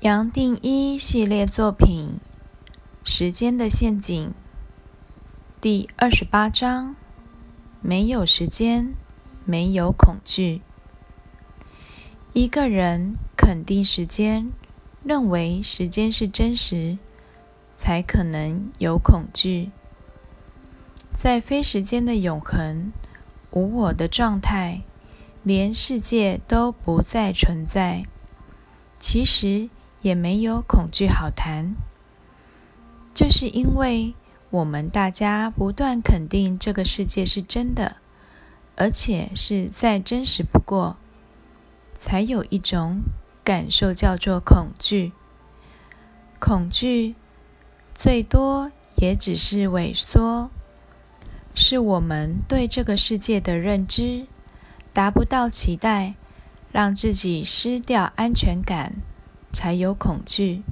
杨定一系列作品《时间的陷阱》第二十八章：没有时间，没有恐惧。一个人肯定时间，认为时间是真实，才可能有恐惧。在非时间的永恒、无我的状态，连世界都不再存在。其实。也没有恐惧好谈，就是因为我们大家不断肯定这个世界是真的，而且是再真实不过，才有一种感受叫做恐惧。恐惧最多也只是萎缩，是我们对这个世界的认知达不到期待，让自己失掉安全感。才有恐惧，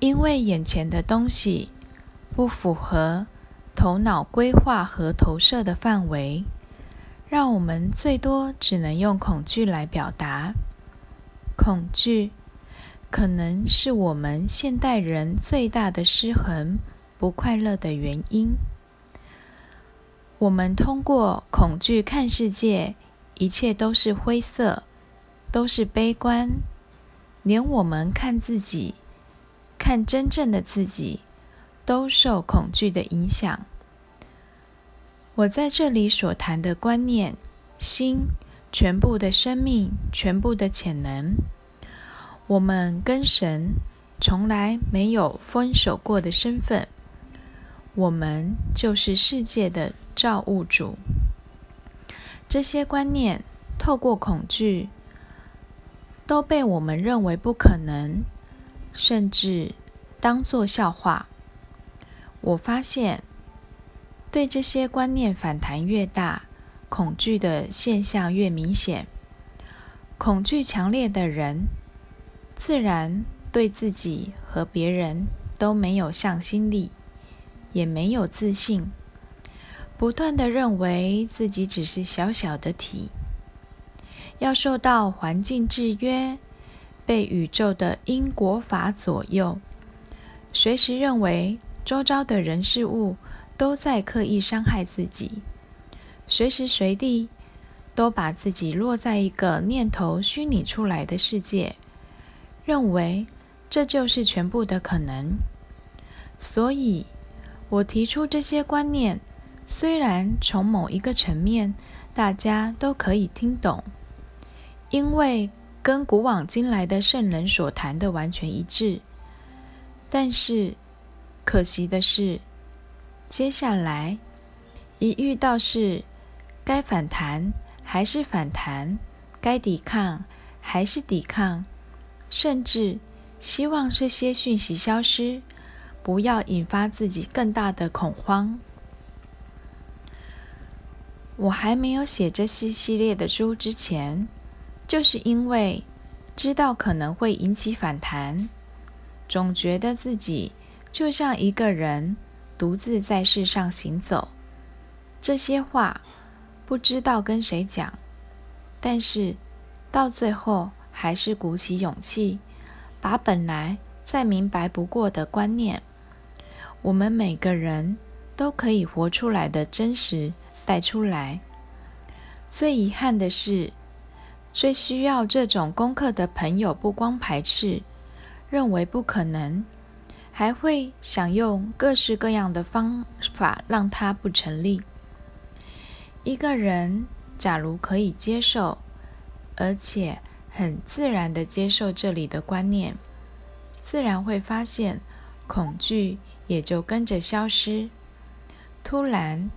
因为眼前的东西不符合头脑规划和投射的范围，让我们最多只能用恐惧来表达。恐惧可能是我们现代人最大的失衡、不快乐的原因。我们通过恐惧看世界，一切都是灰色，都是悲观。连我们看自己，看真正的自己，都受恐惧的影响。我在这里所谈的观念、心、全部的生命、全部的潜能，我们跟神从来没有分手过的身份，我们就是世界的造物主。这些观念透过恐惧。都被我们认为不可能，甚至当作笑话。我发现，对这些观念反弹越大，恐惧的现象越明显。恐惧强烈的人，自然对自己和别人都没有向心力，也没有自信，不断的认为自己只是小小的体。要受到环境制约，被宇宙的因果法左右，随时认为周遭的人事物都在刻意伤害自己，随时随地都把自己落在一个念头虚拟出来的世界，认为这就是全部的可能。所以，我提出这些观念，虽然从某一个层面大家都可以听懂。因为跟古往今来的圣人所谈的完全一致，但是可惜的是，接下来一遇到是该反弹还是反弹，该抵抗还是抵抗，甚至希望这些讯息消失，不要引发自己更大的恐慌。我还没有写这些系列的书之前。就是因为知道可能会引起反弹，总觉得自己就像一个人独自在世上行走。这些话不知道跟谁讲，但是到最后还是鼓起勇气，把本来再明白不过的观念，我们每个人都可以活出来的真实带出来。最遗憾的是。最需要这种功课的朋友，不光排斥，认为不可能，还会想用各式各样的方法让它不成立。一个人假如可以接受，而且很自然的接受这里的观念，自然会发现恐惧也就跟着消失。突然，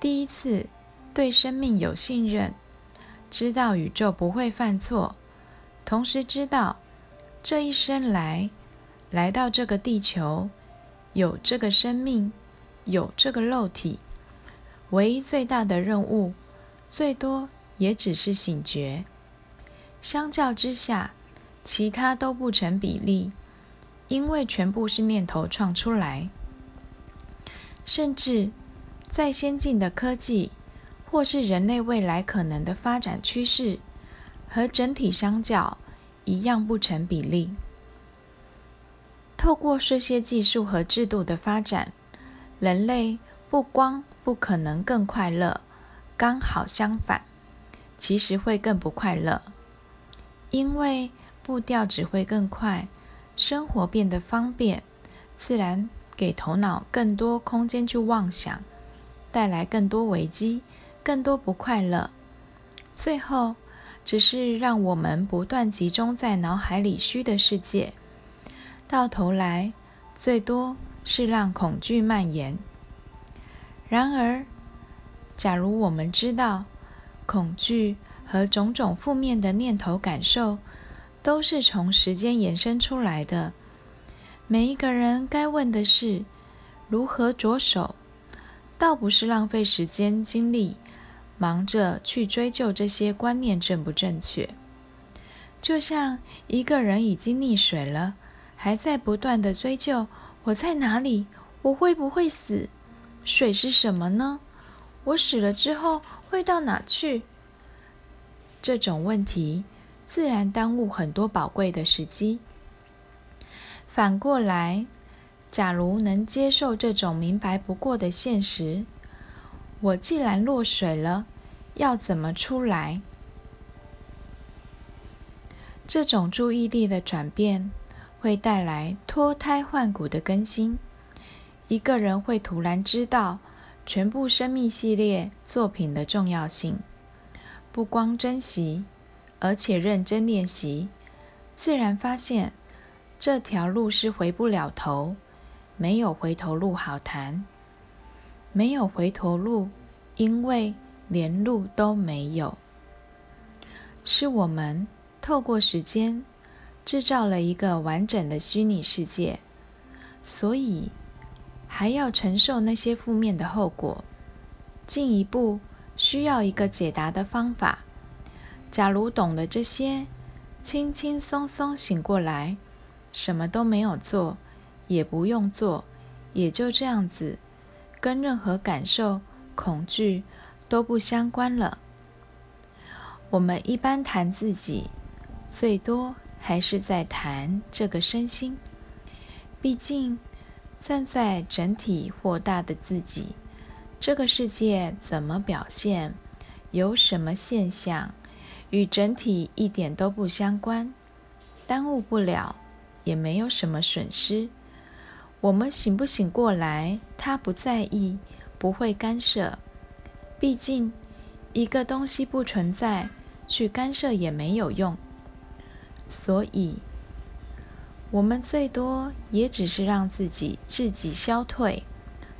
第一次对生命有信任。知道宇宙不会犯错，同时知道这一生来来到这个地球，有这个生命，有这个肉体，唯一最大的任务，最多也只是醒觉。相较之下，其他都不成比例，因为全部是念头创出来，甚至再先进的科技。或是人类未来可能的发展趋势，和整体相较，一样不成比例。透过这些技术和制度的发展，人类不光不可能更快乐，刚好相反，其实会更不快乐，因为步调只会更快，生活变得方便，自然给头脑更多空间去妄想，带来更多危机，更多不快乐，最后只是让我们不断集中在脑海里虚的世界。到头来，最多是让恐惧蔓延。然而，假如我们知道，恐惧和种种负面的念头、感受，都是从时间延伸出来的，每一个人该问的是：如何着手？倒不是浪费时间精力，忙着去追究这些观念正不正确。就像一个人已经溺水了。还在不断的追究我在哪里，我会不会死？水是什么呢？我死了之后会到哪去？这种问题自然耽误很多宝贵的时机。反过来，假如能接受这种明白不过的现实，我既然落水了，要怎么出来？这种注意力的转变。会带来脱胎换骨的更新。一个人会突然知道全部生命系列作品的重要性，不光珍惜，而且认真练习，自然发现这条路是回不了头，没有回头路好谈。没有回头路，因为连路都没有。是我们透过时间。制造了一个完整的虚拟世界，所以还要承受那些负面的后果。进一步需要一个解答的方法。假如懂了这些，轻轻松松醒过来，什么都没有做，也不用做，也就这样子，跟任何感受、恐惧都不相关了。我们一般谈自己，最多。还是在谈这个身心，毕竟站在整体或大的自己，这个世界怎么表现，有什么现象，与整体一点都不相关，耽误不了，也没有什么损失。我们醒不醒过来，他不在意，不会干涉。毕竟一个东西不存在，去干涉也没有用。所以，我们最多也只是让自己自己消退，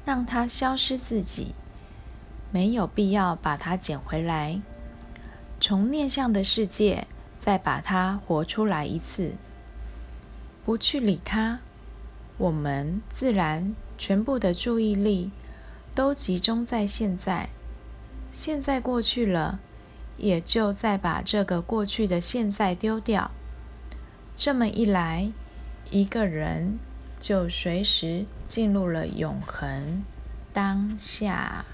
让它消失自己，没有必要把它捡回来，从念向的世界再把它活出来一次。不去理它，我们自然全部的注意力都集中在现在。现在过去了，也就再把这个过去的现在丢掉。这么一来，一个人就随时进入了永恒当下。